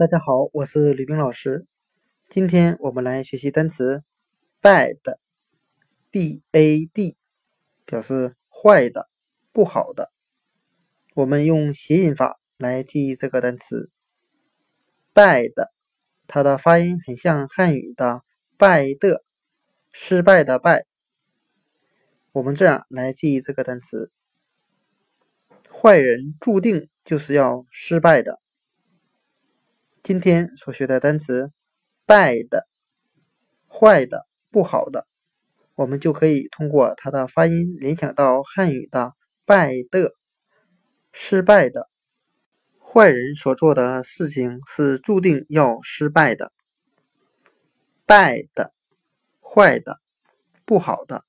大家好，我是吕冰老师。今天我们来学习单词 bad，b-a-d，表示坏的、不好的。我们用谐音法来记忆这个单词 bad，它的发音很像汉语的败的，失败的败。我们这样来记忆这个单词：坏人注定就是要失败的。今天所学的单词，bad，坏的、不好的，我们就可以通过它的发音联想到汉语的败的，失败的。坏人所做的事情是注定要失败的。bad，坏的、不好的。